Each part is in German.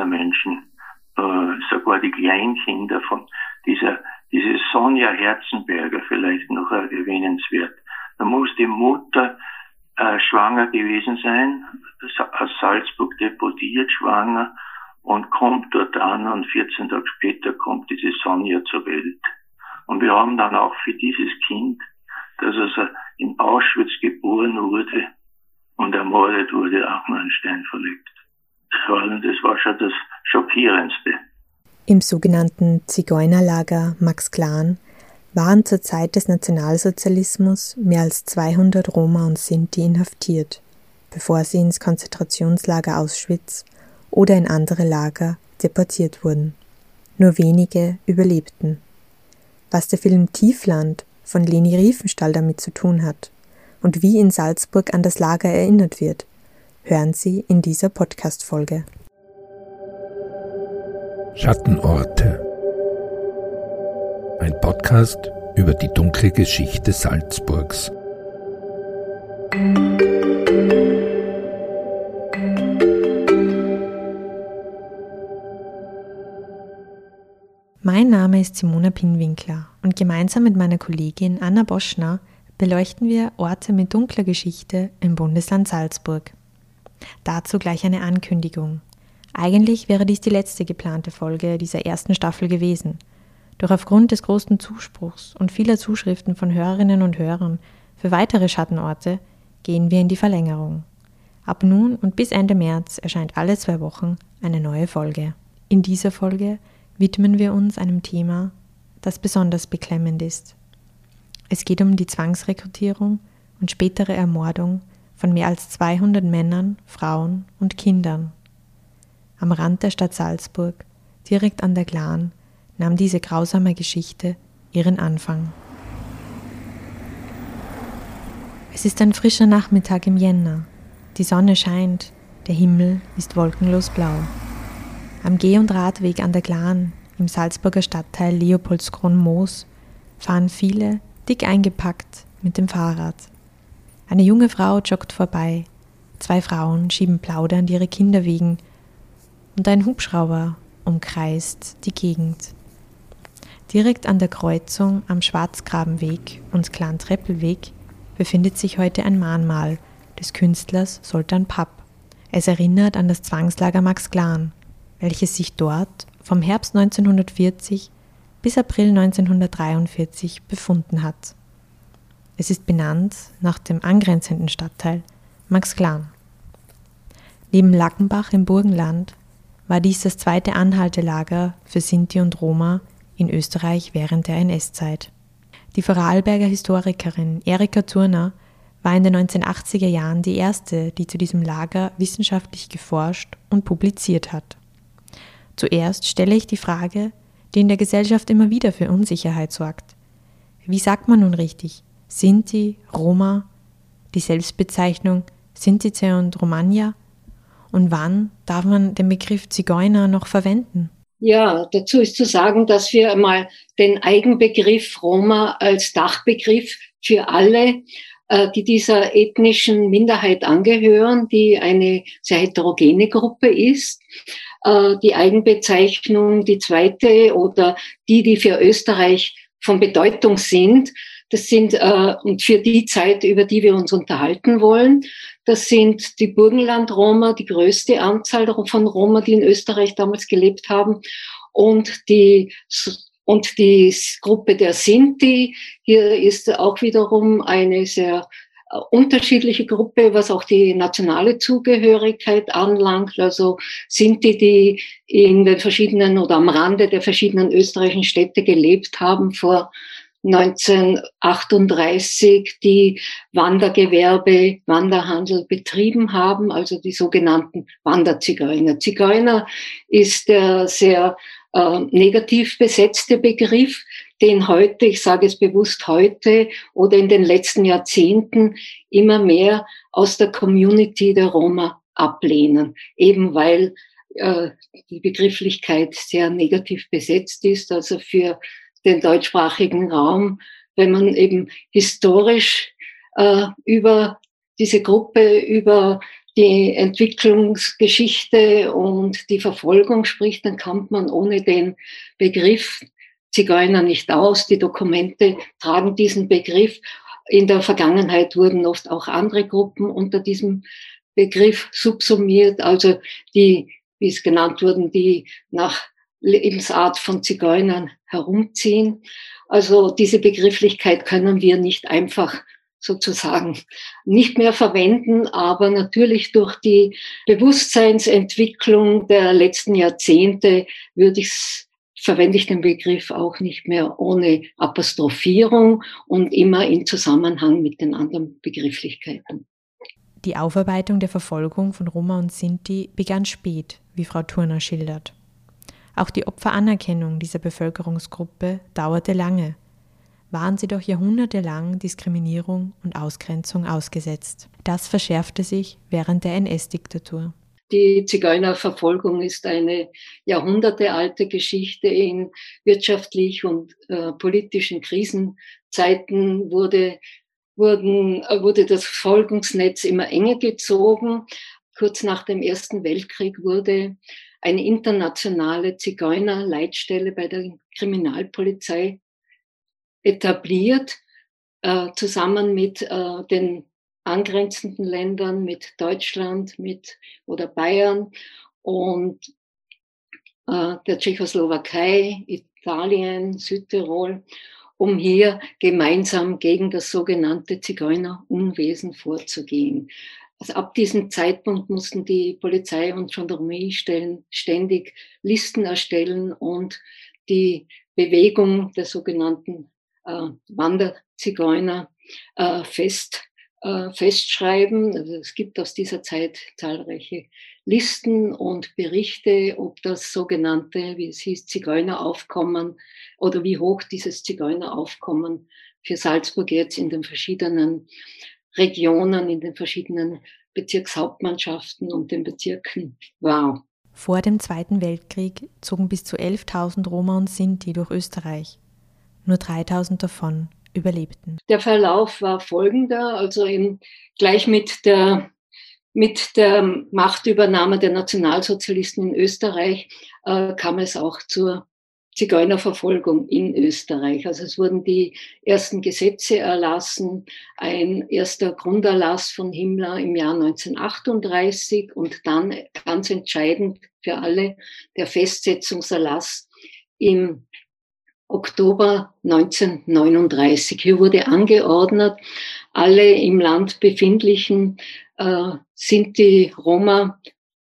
dieser Menschen, äh, sogar die Kleinkinder von dieser, diese Sonja Herzenberger vielleicht noch erwähnenswert. Da muss die Mutter äh, schwanger gewesen sein, aus Salzburg deportiert, schwanger und kommt dort an und 14 Tage später kommt diese Sonja zur Welt. Und wir haben dann auch für dieses Kind, das also in Auschwitz geboren wurde und ermordet wurde, auch mal einen Stein verlegt. Das war schon das Schockierendste. Im sogenannten Zigeunerlager Max Klan waren zur Zeit des Nationalsozialismus mehr als 200 Roma und Sinti inhaftiert, bevor sie ins Konzentrationslager Auschwitz oder in andere Lager deportiert wurden. Nur wenige überlebten. Was der Film Tiefland von Leni Riefenstahl damit zu tun hat und wie in Salzburg an das Lager erinnert wird, hören Sie in dieser Podcast-Folge. Schattenorte. Ein Podcast über die dunkle Geschichte Salzburgs. Mein Name ist Simona Pinwinkler und gemeinsam mit meiner Kollegin Anna Boschner beleuchten wir Orte mit dunkler Geschichte im Bundesland Salzburg. Dazu gleich eine Ankündigung. Eigentlich wäre dies die letzte geplante Folge dieser ersten Staffel gewesen. Doch aufgrund des großen Zuspruchs und vieler Zuschriften von Hörerinnen und Hörern für weitere Schattenorte gehen wir in die Verlängerung. Ab nun und bis Ende März erscheint alle zwei Wochen eine neue Folge. In dieser Folge widmen wir uns einem Thema, das besonders beklemmend ist. Es geht um die Zwangsrekrutierung und spätere Ermordung von mehr als 200 Männern, Frauen und Kindern am Rand der Stadt Salzburg, direkt an der Glan, nahm diese grausame Geschichte ihren Anfang. Es ist ein frischer Nachmittag im Jänner. Die Sonne scheint, der Himmel ist wolkenlos blau. Am Geh- und Radweg an der Glan im Salzburger Stadtteil Leopoldskron-Moos fahren viele, dick eingepackt, mit dem Fahrrad. Eine junge Frau joggt vorbei. Zwei Frauen schieben plaudernd ihre Kinder wegen und ein Hubschrauber umkreist die Gegend. Direkt an der Kreuzung am Schwarzgrabenweg und Kleintreppelweg befindet sich heute ein Mahnmal des Künstlers Soltan Papp. Es erinnert an das Zwangslager Max Glan, welches sich dort vom Herbst 1940 bis April 1943 befunden hat. Es ist benannt nach dem angrenzenden Stadtteil Max Glan. Neben Lackenbach im Burgenland war dies das zweite Anhaltelager für Sinti und Roma in Österreich während der NS-Zeit. Die Vorarlberger Historikerin Erika Turner war in den 1980er Jahren die erste, die zu diesem Lager wissenschaftlich geforscht und publiziert hat. Zuerst stelle ich die Frage, die in der Gesellschaft immer wieder für Unsicherheit sorgt. Wie sagt man nun richtig? Sinti, Roma, die Selbstbezeichnung Sintice und Romagna und wann darf man den Begriff Zigeuner noch verwenden? Ja, dazu ist zu sagen, dass wir einmal den Eigenbegriff Roma als Dachbegriff für alle, äh, die dieser ethnischen Minderheit angehören, die eine sehr heterogene Gruppe ist, äh, die Eigenbezeichnung, die zweite oder die, die für Österreich von Bedeutung sind, das sind äh, und für die Zeit, über die wir uns unterhalten wollen, das sind die Burgenland-Roma, die größte Anzahl von Roma, die in Österreich damals gelebt haben. Und die, und die Gruppe der Sinti. Hier ist auch wiederum eine sehr äh, unterschiedliche Gruppe, was auch die nationale Zugehörigkeit anlangt. Also Sinti, die in den verschiedenen oder am Rande der verschiedenen österreichischen Städte gelebt haben vor 1938 die Wandergewerbe, Wanderhandel betrieben haben, also die sogenannten Wanderzigeuner. Zigeuner ist der sehr äh, negativ besetzte Begriff, den heute, ich sage es bewusst heute oder in den letzten Jahrzehnten immer mehr aus der Community der Roma ablehnen, eben weil äh, die Begrifflichkeit sehr negativ besetzt ist. Also für den deutschsprachigen Raum, wenn man eben historisch äh, über diese Gruppe, über die Entwicklungsgeschichte und die Verfolgung spricht, dann kommt man ohne den Begriff Zigeuner nicht aus. Die Dokumente tragen diesen Begriff. In der Vergangenheit wurden oft auch andere Gruppen unter diesem Begriff subsumiert, also die, wie es genannt wurden, die nach Lebensart von Zigeunern herumziehen. Also diese Begrifflichkeit können wir nicht einfach sozusagen nicht mehr verwenden, aber natürlich durch die Bewusstseinsentwicklung der letzten Jahrzehnte würde ich verwende ich den Begriff auch nicht mehr ohne Apostrophierung und immer in Zusammenhang mit den anderen Begrifflichkeiten. Die Aufarbeitung der Verfolgung von Roma und Sinti begann spät, wie Frau Turner schildert. Auch die Opferanerkennung dieser Bevölkerungsgruppe dauerte lange waren sie doch jahrhundertelang Diskriminierung und Ausgrenzung ausgesetzt. Das verschärfte sich während der NS-Diktatur. Die Zigeunerverfolgung ist eine jahrhundertealte Geschichte. In wirtschaftlich und äh, politischen Krisenzeiten wurde, wurden, äh, wurde das Verfolgungsnetz immer enger gezogen. Kurz nach dem Ersten Weltkrieg wurde eine internationale Zigeunerleitstelle bei der Kriminalpolizei etabliert, äh, zusammen mit äh, den angrenzenden Ländern, mit Deutschland, mit oder Bayern und äh, der Tschechoslowakei, Italien, Südtirol, um hier gemeinsam gegen das sogenannte Zigeunerunwesen vorzugehen. Also ab diesem Zeitpunkt mussten die Polizei und Gendarmeriestellen ständig Listen erstellen und die Bewegung der sogenannten äh, Wanderzigeuner äh, fest, äh, festschreiben. Also es gibt aus dieser Zeit zahlreiche Listen und Berichte, ob das sogenannte, wie es hieß, Zigeuneraufkommen oder wie hoch dieses Zigeuneraufkommen für Salzburg jetzt in den verschiedenen Regionen, in den verschiedenen Bezirkshauptmannschaften und den Bezirken war. Vor dem Zweiten Weltkrieg zogen bis zu 11.000 Roma und Sinti durch Österreich. Nur 3000 davon überlebten. Der Verlauf war folgender, also in, gleich mit der, mit der Machtübernahme der Nationalsozialisten in Österreich äh, kam es auch zur Zigeunerverfolgung in Österreich. Also es wurden die ersten Gesetze erlassen, ein erster Grunderlass von Himmler im Jahr 1938 und dann ganz entscheidend für alle der Festsetzungserlass im Oktober 1939. Hier wurde angeordnet, alle im Land befindlichen äh, Sinti, Roma,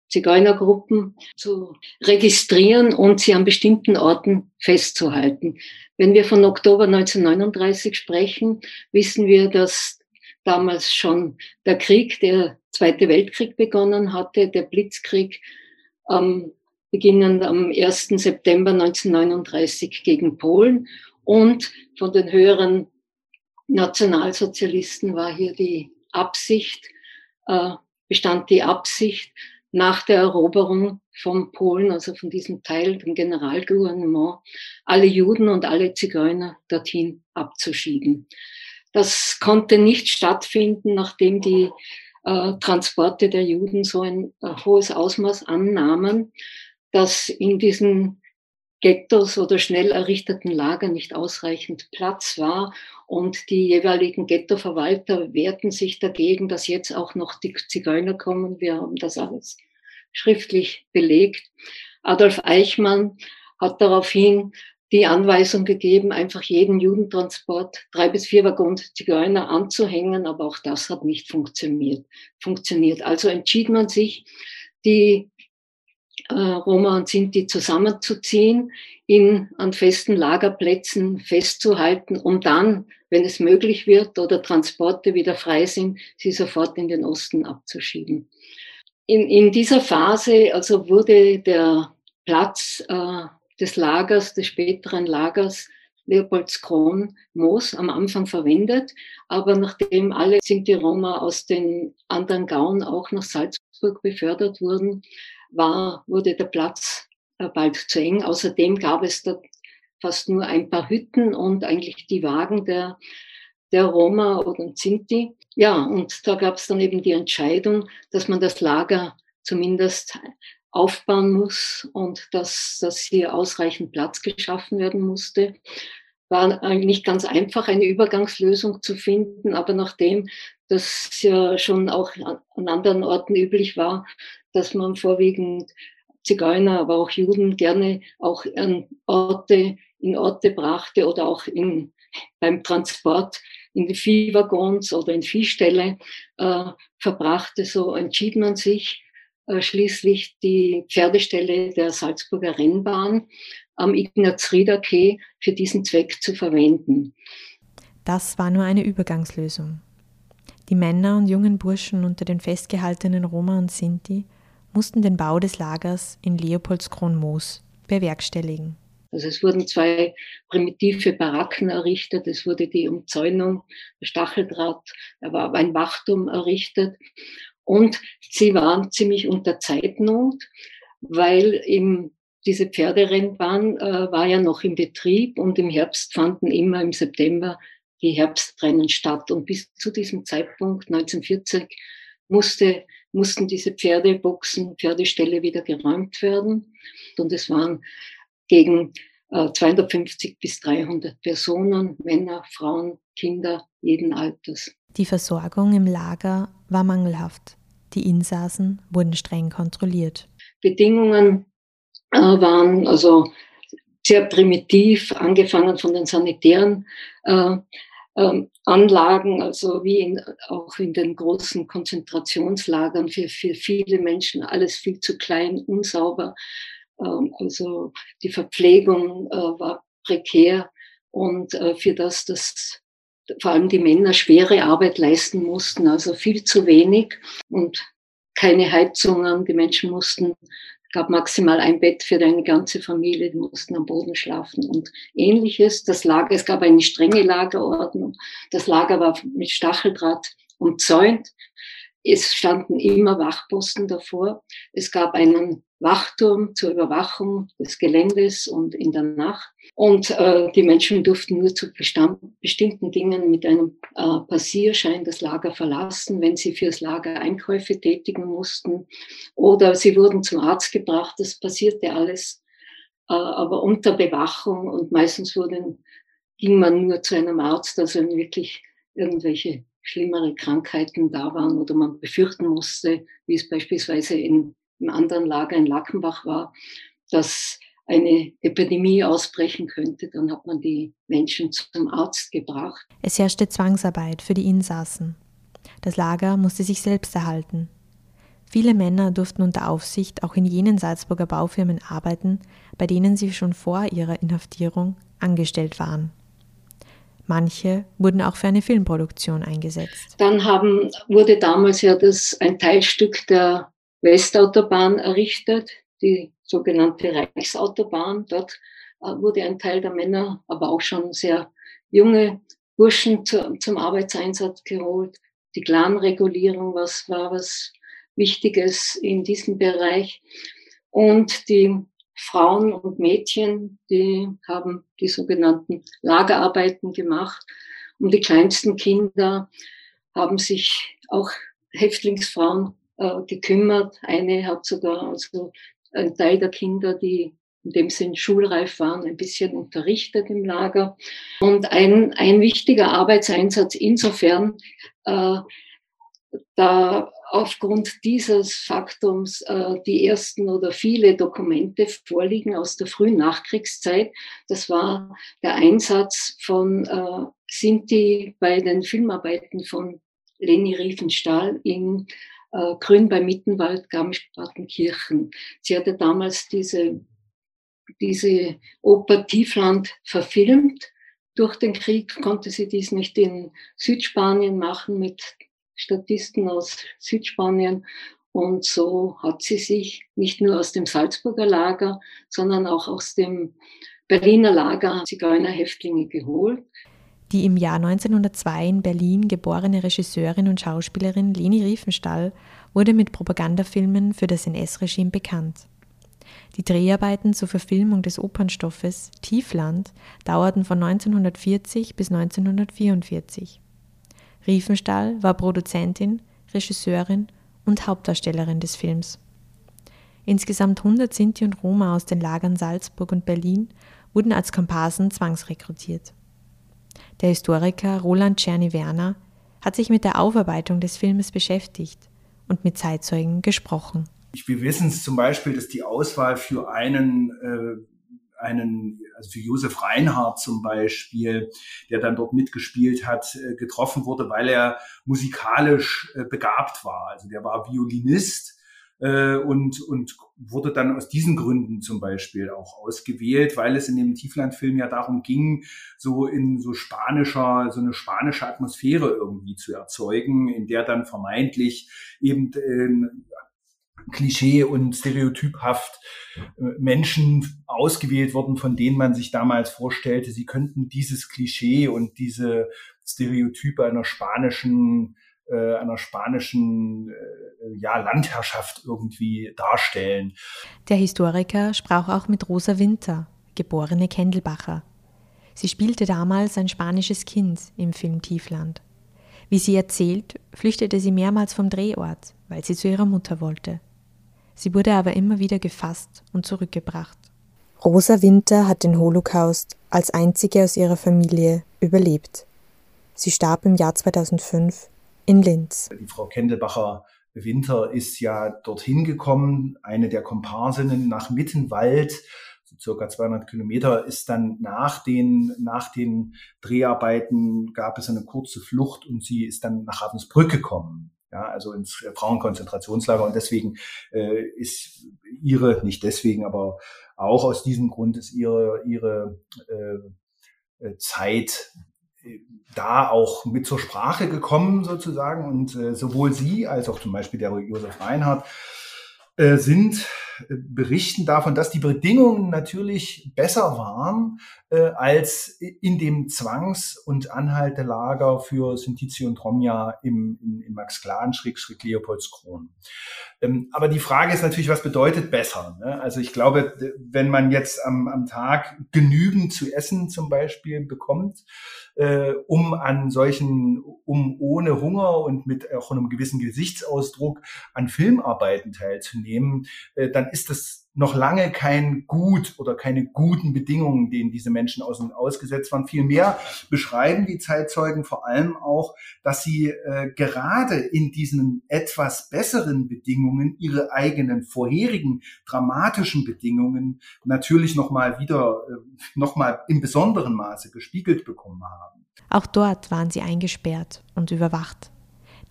Zigeunergruppen zu registrieren und sie an bestimmten Orten festzuhalten. Wenn wir von Oktober 1939 sprechen, wissen wir, dass damals schon der Krieg, der Zweite Weltkrieg begonnen hatte, der Blitzkrieg am beginnend am 1. September 1939 gegen Polen. Und von den höheren Nationalsozialisten war hier die Absicht, äh, bestand die Absicht, nach der Eroberung von Polen, also von diesem Teil, dem Generalgouvernement, alle Juden und alle Zigeuner dorthin abzuschieben. Das konnte nicht stattfinden, nachdem die äh, Transporte der Juden so ein äh, hohes Ausmaß annahmen, dass in diesen Ghettos oder schnell errichteten Lagern nicht ausreichend Platz war. Und die jeweiligen Ghettoverwalter wehrten sich dagegen, dass jetzt auch noch die Zigeuner kommen. Wir haben das alles schriftlich belegt. Adolf Eichmann hat daraufhin die Anweisung gegeben, einfach jeden Judentransport drei bis vier Waggons Zigeuner anzuhängen, aber auch das hat nicht funktioniert. funktioniert. Also entschied man sich, die äh, Roma und Sinti zusammenzuziehen, ihn an festen Lagerplätzen festzuhalten, um dann, wenn es möglich wird oder Transporte wieder frei sind, sie sofort in den Osten abzuschieben. In, in dieser Phase also wurde der Platz äh, des Lagers, des späteren Lagers Leopoldskron Moos am Anfang verwendet, aber nachdem alle Sinti-Roma aus den anderen Gauen auch nach Salzburg befördert wurden, war, wurde der Platz äh, bald zu eng. Außerdem gab es dort fast nur ein paar Hütten und eigentlich die Wagen der, der Roma oder Zinti. Ja, und da gab es dann eben die Entscheidung, dass man das Lager zumindest aufbauen muss und dass, dass hier ausreichend Platz geschaffen werden musste. War nicht ganz einfach, eine Übergangslösung zu finden, aber nachdem das ja schon auch an anderen Orten üblich war, dass man vorwiegend Zigeuner, aber auch Juden gerne auch an Orte, in Orte brachte oder auch in, beim Transport in die Viehwaggons oder in Viehställe äh, verbrachte. So entschied man sich, äh, schließlich die Pferdestelle der Salzburger Rennbahn am Ignaz-Rieder-Quai für diesen Zweck zu verwenden. Das war nur eine Übergangslösung. Die Männer und jungen Burschen unter den festgehaltenen Roma und Sinti mussten den Bau des Lagers in Leopoldskron-Moos bewerkstelligen. Also es wurden zwei primitive Baracken errichtet, es wurde die Umzäunung, Stacheldraht, da war ein Wachturm errichtet und sie waren ziemlich unter Zeitnot, weil im, diese Pferderennbahn äh, war ja noch im Betrieb und im Herbst fanden immer im September die Herbstrennen statt. Und bis zu diesem Zeitpunkt, 1940, musste, mussten diese Pferdeboxen, Pferdeställe wieder geräumt werden. Und es waren gegen äh, 250 bis 300 Personen, Männer, Frauen, Kinder jeden Alters. Die Versorgung im Lager war mangelhaft. Die Insassen wurden streng kontrolliert. Bedingungen äh, waren also sehr primitiv, angefangen von den sanitären äh, äh, Anlagen, also wie in, auch in den großen Konzentrationslagern für, für viele Menschen, alles viel zu klein, unsauber. Ähm, also die Verpflegung äh, war prekär und äh, für das, dass vor allem die Männer schwere Arbeit leisten mussten, also viel zu wenig und keine Heizungen. Die Menschen mussten, gab maximal ein Bett für eine ganze Familie, die mussten am Boden schlafen und ähnliches. Das Lager, es gab eine strenge Lagerordnung. Das Lager war mit Stacheldraht umzäunt. Es standen immer Wachposten davor. Es gab einen Wachturm zur Überwachung des Geländes und in der Nacht. Und äh, die Menschen durften nur zu bestimmten Dingen mit einem äh, Passierschein das Lager verlassen, wenn sie fürs Lager Einkäufe tätigen mussten. Oder sie wurden zum Arzt gebracht. Das passierte alles, äh, aber unter Bewachung. Und meistens wurden, ging man nur zu einem Arzt, also wirklich irgendwelche schlimmere Krankheiten da waren oder man befürchten musste, wie es beispielsweise in im anderen Lager in Lackenbach war, dass eine Epidemie ausbrechen könnte, dann hat man die Menschen zum Arzt gebracht. Es herrschte Zwangsarbeit für die Insassen. Das Lager musste sich selbst erhalten. Viele Männer durften unter Aufsicht auch in jenen Salzburger Baufirmen arbeiten, bei denen sie schon vor ihrer Inhaftierung angestellt waren. Manche wurden auch für eine Filmproduktion eingesetzt. Dann haben, wurde damals ja das ein Teilstück der Westautobahn errichtet, die sogenannte Reichsautobahn. Dort äh, wurde ein Teil der Männer, aber auch schon sehr junge Burschen zu, zum Arbeitseinsatz geholt. Die Clanregulierung was, war was Wichtiges in diesem Bereich. Und die Frauen und Mädchen, die haben die sogenannten Lagerarbeiten gemacht. Und die kleinsten Kinder haben sich auch Häftlingsfrauen äh, gekümmert. Eine hat sogar also ein Teil der Kinder, die in dem Sinn schulreif waren, ein bisschen unterrichtet im Lager. Und ein, ein wichtiger Arbeitseinsatz insofern, äh, da aufgrund dieses Faktums äh, die ersten oder viele Dokumente vorliegen aus der frühen Nachkriegszeit. Das war der Einsatz von äh, Sinti bei den Filmarbeiten von Leni Riefenstahl in äh, Grün bei Mittenwald, Garmisch-Partenkirchen. Sie hatte damals diese, diese Oper Tiefland verfilmt. Durch den Krieg konnte sie dies nicht in Südspanien machen mit Statisten aus Südspanien. Und so hat sie sich nicht nur aus dem Salzburger Lager, sondern auch aus dem Berliner Lager Zigeunerhäftlinge geholt. Die im Jahr 1902 in Berlin geborene Regisseurin und Schauspielerin Leni Riefenstahl wurde mit Propagandafilmen für das NS-Regime bekannt. Die Dreharbeiten zur Verfilmung des Opernstoffes Tiefland dauerten von 1940 bis 1944. Riefenstahl war Produzentin, Regisseurin und Hauptdarstellerin des Films. Insgesamt 100 Sinti und Roma aus den Lagern Salzburg und Berlin wurden als Komparsen zwangsrekrutiert. Der Historiker Roland Czerny-Werner hat sich mit der Aufarbeitung des Filmes beschäftigt und mit Zeitzeugen gesprochen. Wir wissen zum Beispiel, dass die Auswahl für einen äh, einen, also für Josef Reinhardt zum Beispiel, der dann dort mitgespielt hat, äh, getroffen wurde, weil er musikalisch äh, begabt war. Also der war Violinist äh, und, und wurde dann aus diesen Gründen zum Beispiel auch ausgewählt, weil es in dem Tieflandfilm ja darum ging, so in so spanischer, so eine spanische Atmosphäre irgendwie zu erzeugen, in der dann vermeintlich eben äh, klischee und stereotyphaft äh, Menschen ausgewählt wurden, von denen man sich damals vorstellte, sie könnten dieses Klischee und diese Stereotype einer spanischen äh, einer spanischen äh, ja, Landherrschaft irgendwie darstellen. Der Historiker sprach auch mit Rosa Winter, geborene Kendelbacher. Sie spielte damals ein spanisches Kind im Film Tiefland. Wie sie erzählt, flüchtete sie mehrmals vom Drehort, weil sie zu ihrer Mutter wollte. Sie wurde aber immer wieder gefasst und zurückgebracht. Rosa Winter hat den Holocaust als einzige aus ihrer Familie überlebt. Sie starb im Jahr 2005 in Linz. Die Frau Kendelbacher Winter ist ja dorthin gekommen, eine der Komparsinnen nach Mittenwald, so circa 200 Kilometer, ist dann nach den, nach den Dreharbeiten gab es eine kurze Flucht und sie ist dann nach Ravensbrück gekommen ja, also ins Frauenkonzentrationslager. Und deswegen äh, ist ihre, nicht deswegen, aber auch aus diesem Grund ist ihre, ihre äh, Zeit äh, da auch mit zur Sprache gekommen sozusagen. Und äh, sowohl sie als auch zum Beispiel der Josef Reinhardt äh, sind berichten davon, dass die Bedingungen natürlich besser waren äh, als in dem Zwangs- und Anhaltelager für Sintizi und Romja im, in, in Max Klan, Schräg, Leopoldskron. Ähm, aber die Frage ist natürlich, was bedeutet besser? Ne? Also ich glaube, wenn man jetzt am, am Tag genügend zu essen zum Beispiel bekommt, äh, um an solchen, um ohne Hunger und mit auch einem gewissen Gesichtsausdruck an Filmarbeiten teilzunehmen, äh, dann ist das noch lange kein Gut oder keine guten Bedingungen, denen diese Menschen ausgesetzt waren. Vielmehr beschreiben die Zeitzeugen vor allem auch, dass sie äh, gerade in diesen etwas besseren Bedingungen ihre eigenen vorherigen dramatischen Bedingungen natürlich nochmal wieder, äh, nochmal im besonderen Maße gespiegelt bekommen haben. Auch dort waren sie eingesperrt und überwacht.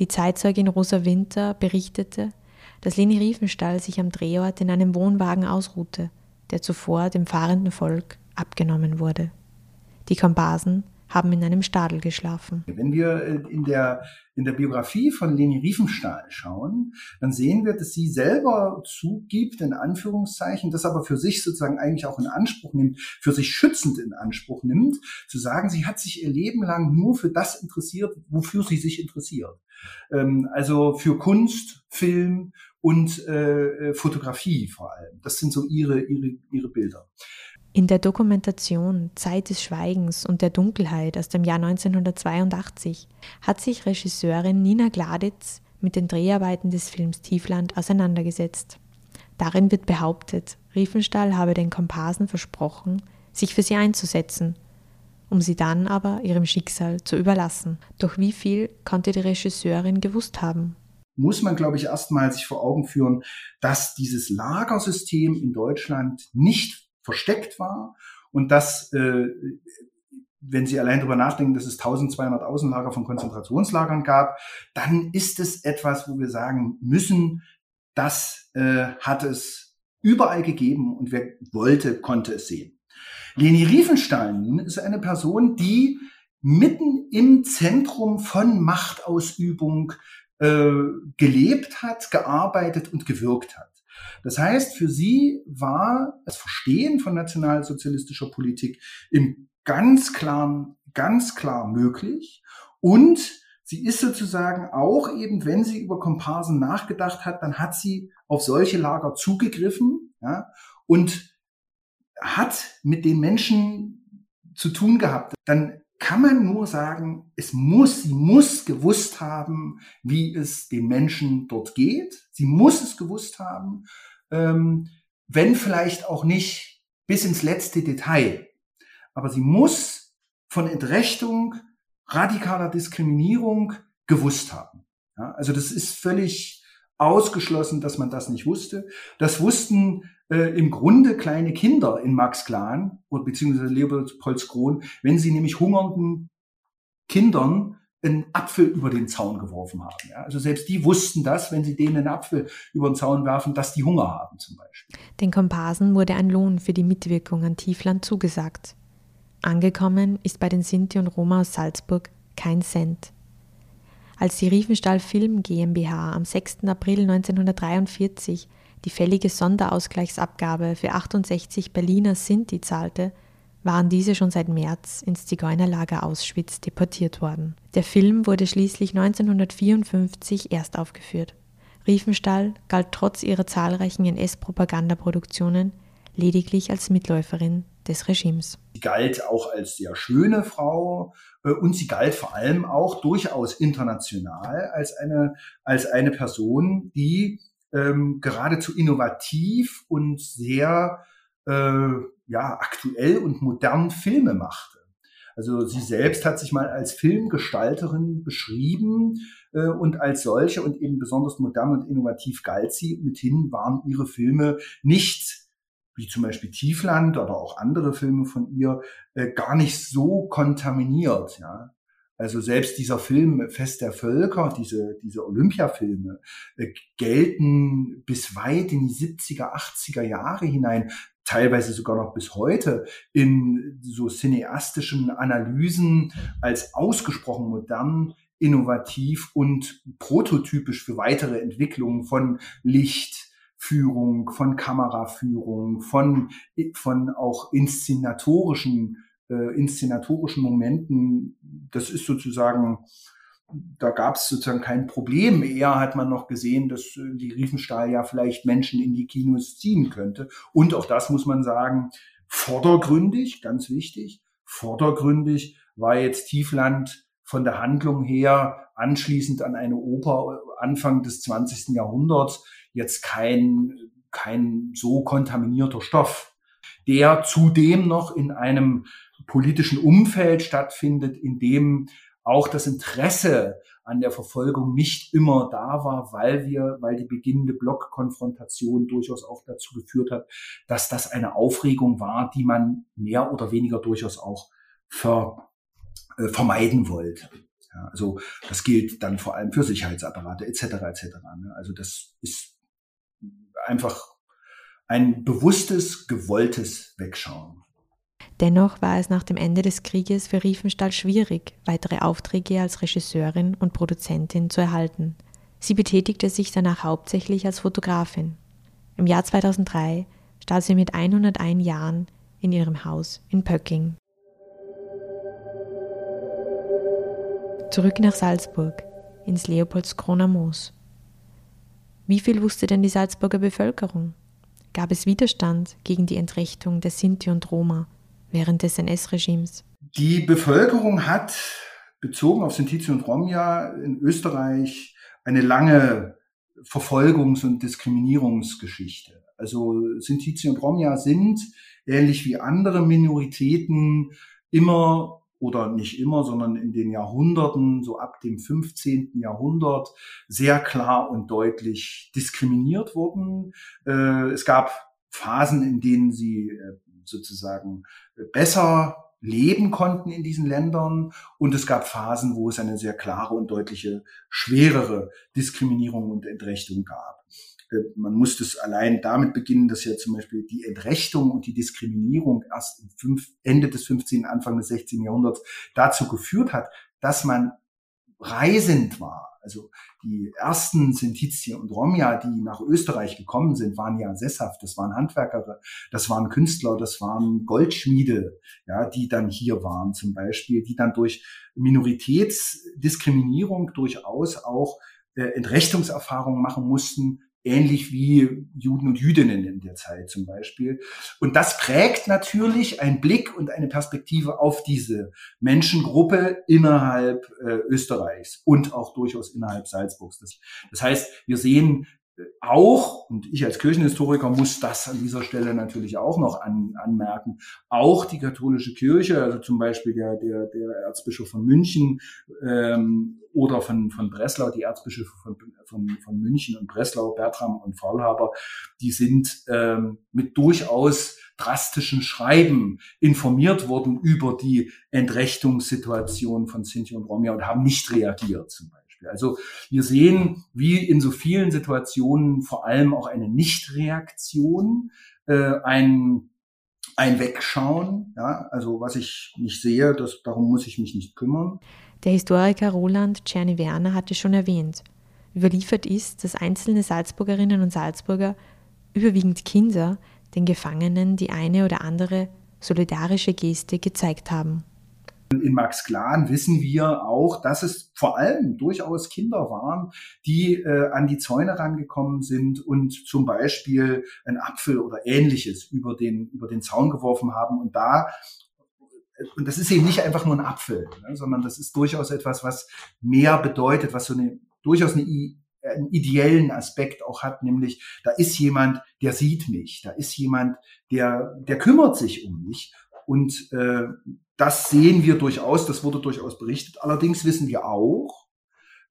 Die Zeitzeugin Rosa Winter berichtete, dass Leni Riefenstahl sich am Drehort in einem Wohnwagen ausruhte, der zuvor dem fahrenden Volk abgenommen wurde. Die Komparsen haben in einem Stadel geschlafen. Wenn wir äh, in der, in der Biografie von Leni Riefenstahl schauen, dann sehen wir, dass sie selber zugibt, in Anführungszeichen, das aber für sich sozusagen eigentlich auch in Anspruch nimmt, für sich schützend in Anspruch nimmt, zu sagen, sie hat sich ihr Leben lang nur für das interessiert, wofür sie sich interessiert. Ähm, also für Kunst, Film und äh, Fotografie vor allem. Das sind so ihre, ihre, ihre Bilder. In der Dokumentation Zeit des Schweigens und der Dunkelheit aus dem Jahr 1982 hat sich Regisseurin Nina Gladitz mit den Dreharbeiten des Films Tiefland auseinandergesetzt. Darin wird behauptet, Riefenstahl habe den Komparsen versprochen, sich für sie einzusetzen, um sie dann aber ihrem Schicksal zu überlassen. Doch wie viel konnte die Regisseurin gewusst haben? Muss man, glaube ich, erstmal sich vor Augen führen, dass dieses Lagersystem in Deutschland nicht versteckt war und dass, äh, wenn Sie allein darüber nachdenken, dass es 1200 Außenlager von Konzentrationslagern gab, dann ist es etwas, wo wir sagen müssen, das äh, hat es überall gegeben und wer wollte, konnte es sehen. Leni Riefenstahl nun ist eine Person, die mitten im Zentrum von Machtausübung äh, gelebt hat, gearbeitet und gewirkt hat. Das heißt, für sie war das Verstehen von nationalsozialistischer Politik im ganz klaren, ganz klar möglich und sie ist sozusagen auch eben, wenn sie über Komparsen nachgedacht hat, dann hat sie auf solche Lager zugegriffen ja, und hat mit den Menschen zu tun gehabt. Dann kann man nur sagen, es muss, sie muss gewusst haben, wie es den Menschen dort geht. Sie muss es gewusst haben, ähm, wenn vielleicht auch nicht bis ins letzte Detail. Aber sie muss von Entrechtung, radikaler Diskriminierung gewusst haben. Ja, also das ist völlig ausgeschlossen, dass man das nicht wusste. Das wussten äh, im Grunde kleine Kinder in Max Klan oder beziehungsweise Leopoldskron, wenn sie nämlich hungernden Kindern einen Apfel über den Zaun geworfen haben. Ja? Also selbst die wussten das, wenn sie denen einen Apfel über den Zaun werfen, dass die Hunger haben zum Beispiel. Den Komparsen wurde ein Lohn für die Mitwirkung an Tiefland zugesagt. Angekommen ist bei den Sinti und Roma aus Salzburg kein Cent. Als die Riefenstahl Film GmbH am 6. April 1943 die fällige Sonderausgleichsabgabe für 68 Berliner Sinti zahlte, waren diese schon seit März ins Zigeunerlager Auschwitz deportiert worden. Der Film wurde schließlich 1954 erst aufgeführt. Riefenstahl galt trotz ihrer zahlreichen NS-Propagandaproduktionen lediglich als Mitläuferin des Regimes. Sie galt auch als sehr schöne Frau äh, und sie galt vor allem auch durchaus international als eine, als eine Person, die ähm, geradezu innovativ und sehr äh, ja, aktuell und modern Filme machte. Also sie selbst hat sich mal als Filmgestalterin beschrieben äh, und als solche und eben besonders modern und innovativ galt sie. Mithin waren ihre Filme nicht wie zum Beispiel Tiefland oder auch andere Filme von ihr, äh, gar nicht so kontaminiert. Ja. Also selbst dieser Film Fest der Völker, diese, diese Olympiafilme, äh, gelten bis weit in die 70er, 80er Jahre hinein, teilweise sogar noch bis heute in so cineastischen Analysen als ausgesprochen modern, innovativ und prototypisch für weitere Entwicklungen von Licht, Führung, von Kameraführung, von, von auch inszenatorischen äh, inszenatorischen Momenten, das ist sozusagen, da gab es sozusagen kein Problem. Eher hat man noch gesehen, dass äh, die Riefenstahl ja vielleicht Menschen in die Kinos ziehen könnte. Und auch das muss man sagen, vordergründig, ganz wichtig, vordergründig war jetzt Tiefland von der Handlung her anschließend an eine Oper Anfang des 20. Jahrhunderts jetzt kein, kein so kontaminierter Stoff, der zudem noch in einem politischen Umfeld stattfindet, in dem auch das Interesse an der Verfolgung nicht immer da war, weil wir, weil die beginnende Blockkonfrontation durchaus auch dazu geführt hat, dass das eine Aufregung war, die man mehr oder weniger durchaus auch ver, äh, vermeiden wollte. Ja, also das gilt dann vor allem für Sicherheitsapparate etc. etc. Ne? Also das ist einfach ein bewusstes, gewolltes Wegschauen. Dennoch war es nach dem Ende des Krieges für Riefenstahl schwierig, weitere Aufträge als Regisseurin und Produzentin zu erhalten. Sie betätigte sich danach hauptsächlich als Fotografin. Im Jahr 2003 starb sie mit 101 Jahren in ihrem Haus in Pöcking. Zurück nach Salzburg, ins Leopoldskroner Moos. Wie viel wusste denn die Salzburger Bevölkerung? Gab es Widerstand gegen die Entrechtung der Sinti und Roma während des NS-Regimes? Die Bevölkerung hat, bezogen auf Sintizi und Romja, in Österreich eine lange Verfolgungs- und Diskriminierungsgeschichte. Also Sintizi und Romja sind, ähnlich wie andere Minoritäten, immer oder nicht immer, sondern in den Jahrhunderten, so ab dem 15. Jahrhundert, sehr klar und deutlich diskriminiert wurden. Äh, es gab Phasen, in denen sie äh, sozusagen besser leben konnten in diesen Ländern. Und es gab Phasen, wo es eine sehr klare und deutliche, schwerere Diskriminierung und Entrechtung gab. Äh, man muss das allein damit beginnen, dass ja zum Beispiel die Entrechtung und die Diskriminierung erst Ende des 15., Anfang des 16. Jahrhunderts dazu geführt hat, dass man reisend war. Also die ersten Sintizi und Romja, die nach Österreich gekommen sind, waren ja sesshaft. Das waren Handwerker, das waren Künstler, das waren Goldschmiede, ja, die dann hier waren zum Beispiel, die dann durch Minoritätsdiskriminierung durchaus auch äh, Entrechtungserfahrungen machen mussten ähnlich wie Juden und Jüdinnen in der Zeit zum Beispiel. Und das prägt natürlich einen Blick und eine Perspektive auf diese Menschengruppe innerhalb äh, Österreichs und auch durchaus innerhalb Salzburgs. Das, das heißt, wir sehen auch, und ich als Kirchenhistoriker muss das an dieser Stelle natürlich auch noch an, anmerken, auch die katholische Kirche, also zum Beispiel der, der, der Erzbischof von München ähm, oder von, von Breslau, die Erzbischöfe von, von, von München und Breslau, Bertram und Faulhaber, die sind ähm, mit durchaus drastischen Schreiben informiert worden über die Entrechtungssituation von Sinti und Romja und haben nicht reagiert zum Beispiel. Beispiel. Also wir sehen, wie in so vielen Situationen vor allem auch eine Nichtreaktion, äh, ein ein Wegschauen, ja, also was ich nicht sehe, das, darum muss ich mich nicht kümmern. Der Historiker Roland Czerny Werner hatte schon erwähnt. Überliefert ist, dass einzelne Salzburgerinnen und Salzburger, überwiegend Kinder, den Gefangenen die eine oder andere solidarische Geste gezeigt haben. In Max Glan wissen wir auch, dass es vor allem durchaus Kinder waren, die äh, an die Zäune rangekommen sind und zum Beispiel ein Apfel oder ähnliches über den, über den Zaun geworfen haben und da und das ist eben nicht einfach nur ein Apfel, ne, sondern das ist durchaus etwas, was mehr bedeutet, was so eine durchaus eine, einen ideellen Aspekt auch hat, nämlich da ist jemand, der sieht mich, da ist jemand, der der kümmert sich um mich und äh, das sehen wir durchaus, das wurde durchaus berichtet. Allerdings wissen wir auch,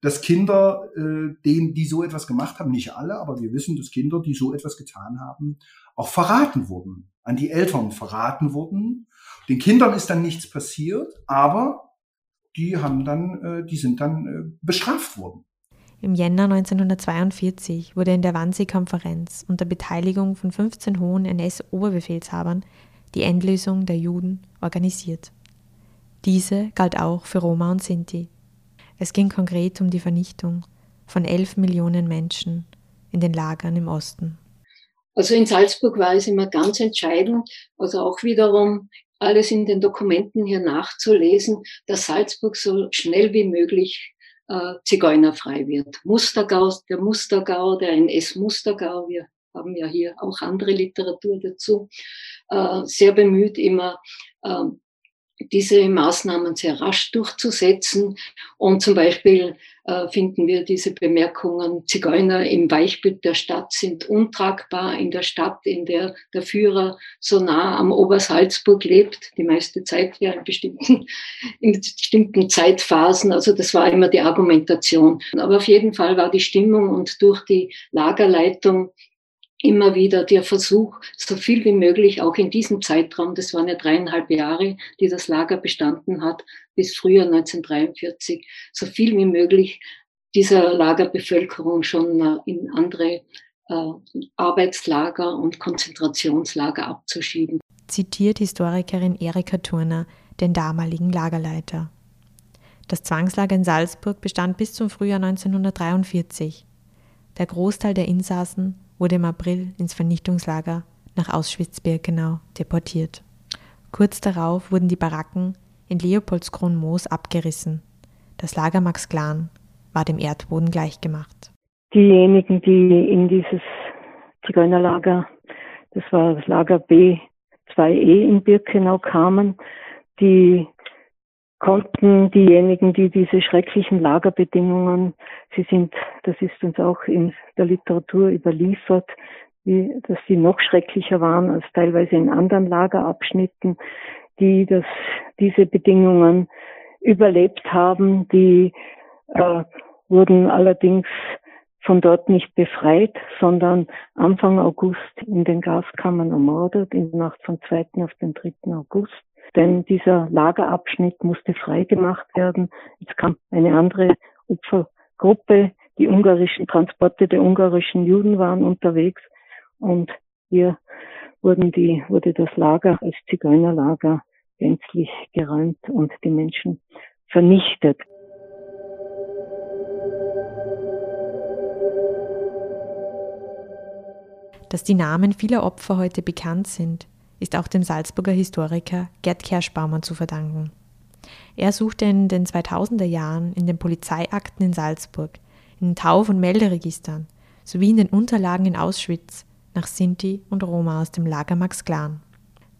dass Kinder, äh, denen, die so etwas gemacht haben, nicht alle, aber wir wissen, dass Kinder, die so etwas getan haben, auch verraten wurden, an die Eltern verraten wurden. Den Kindern ist dann nichts passiert, aber die haben dann, äh, die sind dann äh, bestraft worden. Im Jänner 1942 wurde in der Wannsee-Konferenz unter Beteiligung von 15 hohen NS-Oberbefehlshabern die Endlösung der Juden organisiert. Diese galt auch für Roma und Sinti. Es ging konkret um die Vernichtung von elf Millionen Menschen in den Lagern im Osten. Also in Salzburg war es immer ganz entscheidend, also auch wiederum alles in den Dokumenten hier nachzulesen, dass Salzburg so schnell wie möglich äh, zigeunerfrei wird. Mustergau, der Mustergau, der NS-Mustergau, wir haben ja hier auch andere Literatur dazu, äh, sehr bemüht, immer äh, diese Maßnahmen sehr rasch durchzusetzen. Und zum Beispiel äh, finden wir diese Bemerkungen, Zigeuner im Weichbild der Stadt sind untragbar in der Stadt, in der der Führer so nah am Obersalzburg lebt, die meiste Zeit ja in bestimmten, in bestimmten Zeitphasen. Also das war immer die Argumentation. Aber auf jeden Fall war die Stimmung und durch die Lagerleitung immer wieder der Versuch, so viel wie möglich auch in diesem Zeitraum, das waren ja dreieinhalb Jahre, die das Lager bestanden hat, bis Frühjahr 1943, so viel wie möglich dieser Lagerbevölkerung schon äh, in andere äh, Arbeitslager und Konzentrationslager abzuschieben. Zitiert Historikerin Erika Turner den damaligen Lagerleiter. Das Zwangslager in Salzburg bestand bis zum Frühjahr 1943. Der Großteil der Insassen wurde im April ins Vernichtungslager nach Auschwitz-Birkenau deportiert. Kurz darauf wurden die Baracken in Leopoldskron-Moos abgerissen. Das Lager Max Glan war dem Erdboden gleichgemacht. Diejenigen, die in dieses Zigeunerlager, das war das Lager B2E in Birkenau kamen, die konnten diejenigen, die diese schrecklichen Lagerbedingungen, sie sind, das ist uns auch in der Literatur überliefert, wie, dass sie noch schrecklicher waren als teilweise in anderen Lagerabschnitten, die das, diese Bedingungen überlebt haben, die äh, wurden allerdings von dort nicht befreit, sondern Anfang August in den Gaskammern ermordet, in der Nacht vom 2. auf den 3. August denn dieser Lagerabschnitt musste freigemacht werden. Jetzt kam eine andere Opfergruppe, die ungarischen Transporte der ungarischen Juden waren unterwegs und hier wurden die, wurde das Lager als Zigeunerlager gänzlich geräumt und die Menschen vernichtet. Dass die Namen vieler Opfer heute bekannt sind, ist auch dem Salzburger Historiker Gerd Kerschbaumer zu verdanken. Er suchte in den 2000er Jahren in den Polizeiakten in Salzburg, in den Tauf- und Melderegistern sowie in den Unterlagen in Auschwitz nach Sinti und Roma aus dem Lager Max Klan.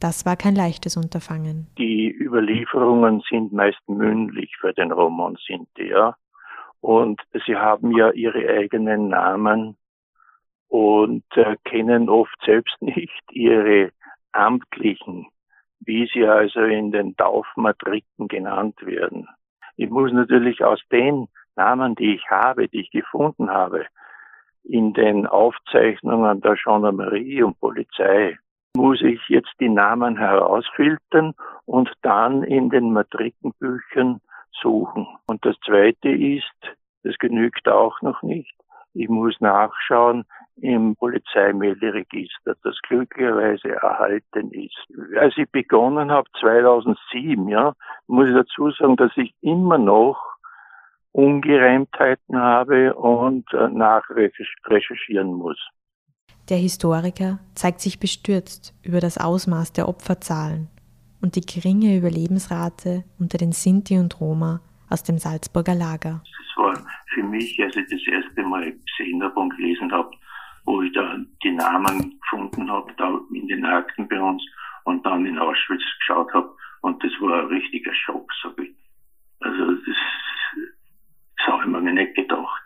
Das war kein leichtes Unterfangen. Die Überlieferungen sind meist mündlich für den Roma und Sinti, ja. Und sie haben ja ihre eigenen Namen und äh, kennen oft selbst nicht ihre amtlichen, wie sie also in den Taufmatriken genannt werden. Ich muss natürlich aus den Namen, die ich habe, die ich gefunden habe, in den Aufzeichnungen der Gendarmerie und Polizei, muss ich jetzt die Namen herausfiltern und dann in den Matrikenbüchern suchen. Und das Zweite ist, das genügt auch noch nicht, ich muss nachschauen im Polizeimelderegister, das glücklicherweise erhalten ist. Als ich begonnen habe, 2007, ja, muss ich dazu sagen, dass ich immer noch Ungereimtheiten habe und äh, nachrecherchieren muss. Der Historiker zeigt sich bestürzt über das Ausmaß der Opferzahlen und die geringe Überlebensrate unter den Sinti und Roma aus dem Salzburger Lager. Das war für mich, als ich das erste Mal gesehen habe und gelesen habe, wo ich da die Namen gefunden habe, da in den Akten bei uns und dann in Auschwitz geschaut habe. Und das war ein richtiger Schock, sag ich. Also das, das habe ich mir nicht gedacht.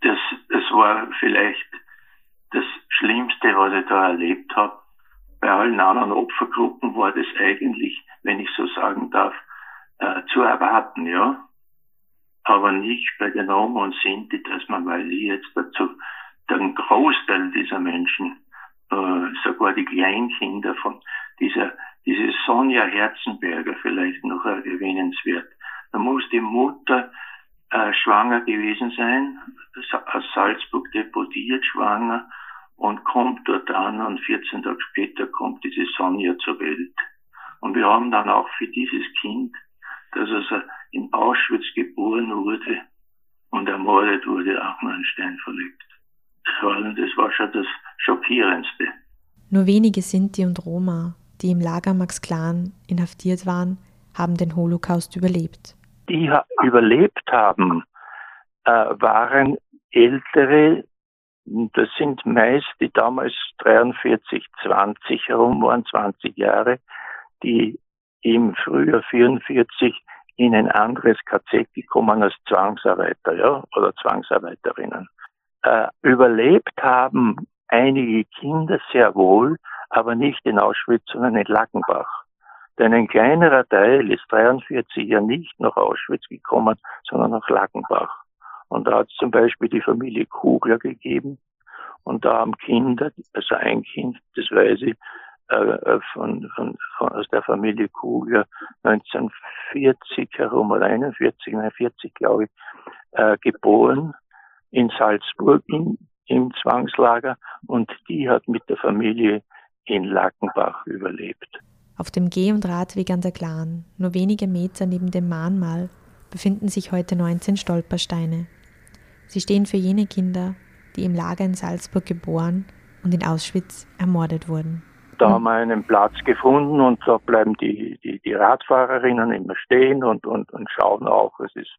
Das, das war vielleicht das Schlimmste, was ich da erlebt habe. Bei allen anderen Opfergruppen war das eigentlich, wenn ich so sagen darf, äh, zu erwarten, ja. Aber nicht bei den Roma und Sinti, dass man, weil ich jetzt dazu den Großteil dieser Menschen, äh, sogar die Kleinkinder von dieser, diese Sonja Herzenberger vielleicht noch erwähnenswert. Da muss die Mutter äh, schwanger gewesen sein, aus Salzburg deportiert, schwanger und kommt dort an und 14 Tage später kommt diese Sonja zur Welt. Und wir haben dann auch für dieses Kind, das also in Auschwitz geboren wurde und ermordet wurde, auch mal einen Stein verlegt. Das war schon das Schockierendste. Nur wenige Sinti und Roma, die im Lager Max Klan inhaftiert waren, haben den Holocaust überlebt. Die überlebt haben, äh, waren ältere das sind meist die damals 43, 20 herum waren, 20 Jahre, die im Frühjahr 44 in ein anderes KZ gekommen als Zwangsarbeiter, ja, oder Zwangsarbeiterinnen. Äh, überlebt haben einige Kinder sehr wohl, aber nicht in Auschwitz, sondern in Lackenbach. Denn ein kleinerer Teil ist 43 ja nicht nach Auschwitz gekommen, sondern nach Lackenbach. Und da hat es zum Beispiel die Familie Kugler gegeben. Und da haben Kinder, also ein Kind, das weiß ich, äh, von, von, von, aus der Familie Kugler 1940 herum oder 41, 40 glaube ich, äh, geboren in Salzburg in, im Zwangslager und die hat mit der Familie in Lackenbach überlebt. Auf dem Geh- und Radweg an der Glan, nur wenige Meter neben dem Mahnmal, befinden sich heute 19 Stolpersteine. Sie stehen für jene Kinder, die im Lager in Salzburg geboren und in Auschwitz ermordet wurden. Da haben wir einen Platz gefunden und da bleiben die, die, die Radfahrerinnen immer stehen und, und, und schauen auch. Es ist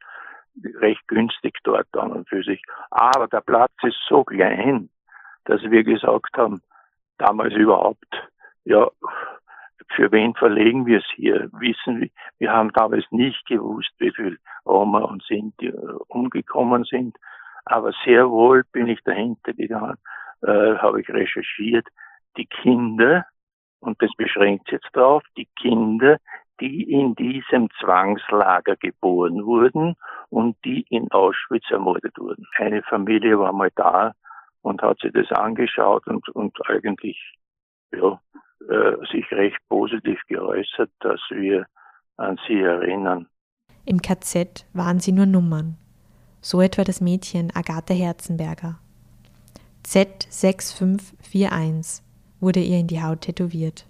recht günstig dort an und für sich. Aber der Platz ist so klein, dass wir gesagt haben, damals überhaupt, ja, für wen verlegen wir es hier? Wissen wir, wir haben damals nicht gewusst, wie viel Roma und Sinti äh, umgekommen sind, aber sehr wohl bin ich dahinter gegangen, äh, habe ich recherchiert, die Kinder, und das beschränkt jetzt darauf, die Kinder, die in diesem Zwangslager geboren wurden und die in Auschwitz ermordet wurden. Eine Familie war mal da und hat sich das angeschaut und, und eigentlich ja, äh, sich recht positiv geäußert, dass wir an sie erinnern. Im KZ waren sie nur Nummern. So etwa das Mädchen Agathe Herzenberger. Z6541 wurde ihr in die Haut tätowiert.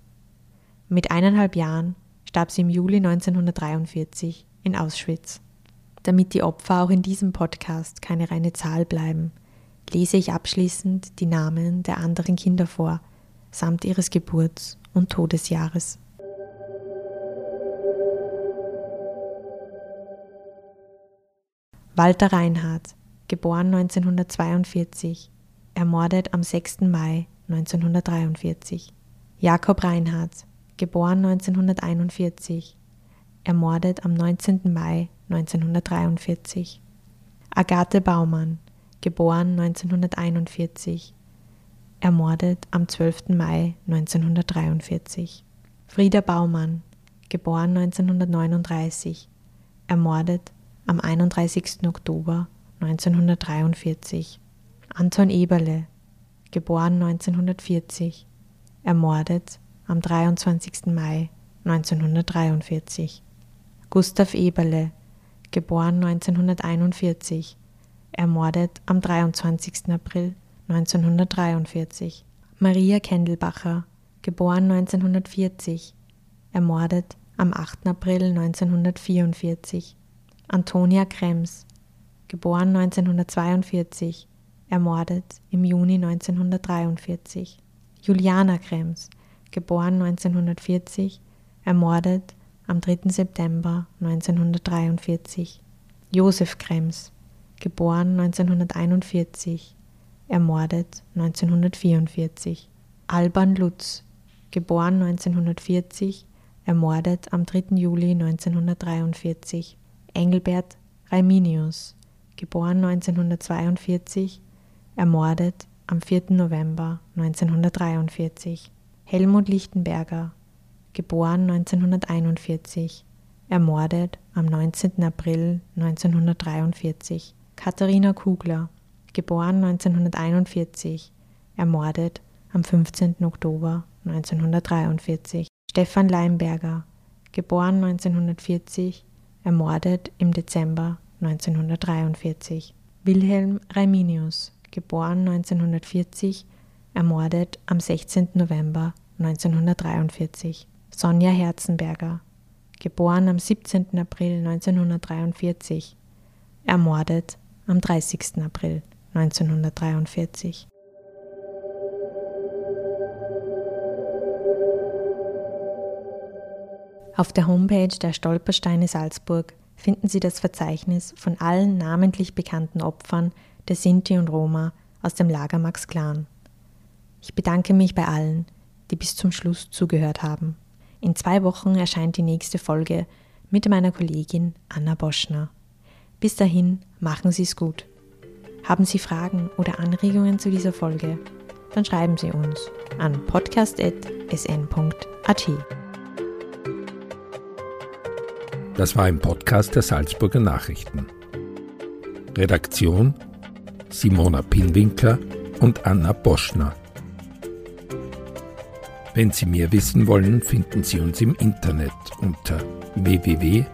Mit eineinhalb Jahren starb sie im Juli 1943 in Auschwitz. Damit die Opfer auch in diesem Podcast keine reine Zahl bleiben, lese ich abschließend die Namen der anderen Kinder vor, samt ihres Geburts- und Todesjahres. Walter Reinhardt, geboren 1942, ermordet am 6. Mai 1943. Jakob Reinhardt, geboren 1941, ermordet am 19. Mai 1943. Agathe Baumann, geboren 1941, ermordet am 12. Mai 1943. Frieda Baumann, geboren 1939, ermordet am 31. Oktober 1943. Anton Eberle, geboren 1940, ermordet am 23. Mai 1943. Gustav Eberle, geboren 1941, ermordet am 23. April 1943. Maria Kendelbacher, geboren 1940, ermordet am 8. April 1944. Antonia Krems, geboren 1942, ermordet im Juni 1943. Juliana Krems, geboren 1940, ermordet am 3. September 1943. Josef Krems, geboren 1941, ermordet 1944. Alban Lutz, geboren 1940, ermordet am 3. Juli 1943. Engelbert Raiminius, geboren 1942, ermordet am 4. November 1943. Helmut Lichtenberger, geboren 1941, ermordet am 19. April 1943. Katharina Kugler, geboren 1941, ermordet am 15. Oktober 1943. Stefan Leimberger, geboren 1940, ermordet im Dezember 1943. Wilhelm Raiminius, geboren 1940, ermordet am 16. November 1943. Sonja Herzenberger, geboren am 17. April 1943, ermordet am 30. April 1943. Auf der Homepage der Stolpersteine Salzburg finden Sie das Verzeichnis von allen namentlich bekannten Opfern der Sinti und Roma aus dem Lager Max Clan. Ich bedanke mich bei allen, die bis zum Schluss zugehört haben. In zwei Wochen erscheint die nächste Folge mit meiner Kollegin Anna Boschner. Bis dahin, machen Sie es gut. Haben Sie Fragen oder Anregungen zu dieser Folge? Dann schreiben Sie uns an podcast.sn.at. Das war ein Podcast der Salzburger Nachrichten. Redaktion Simona Pinwinkler und Anna Boschner. Wenn Sie mehr wissen wollen, finden Sie uns im Internet unter www.sn.at.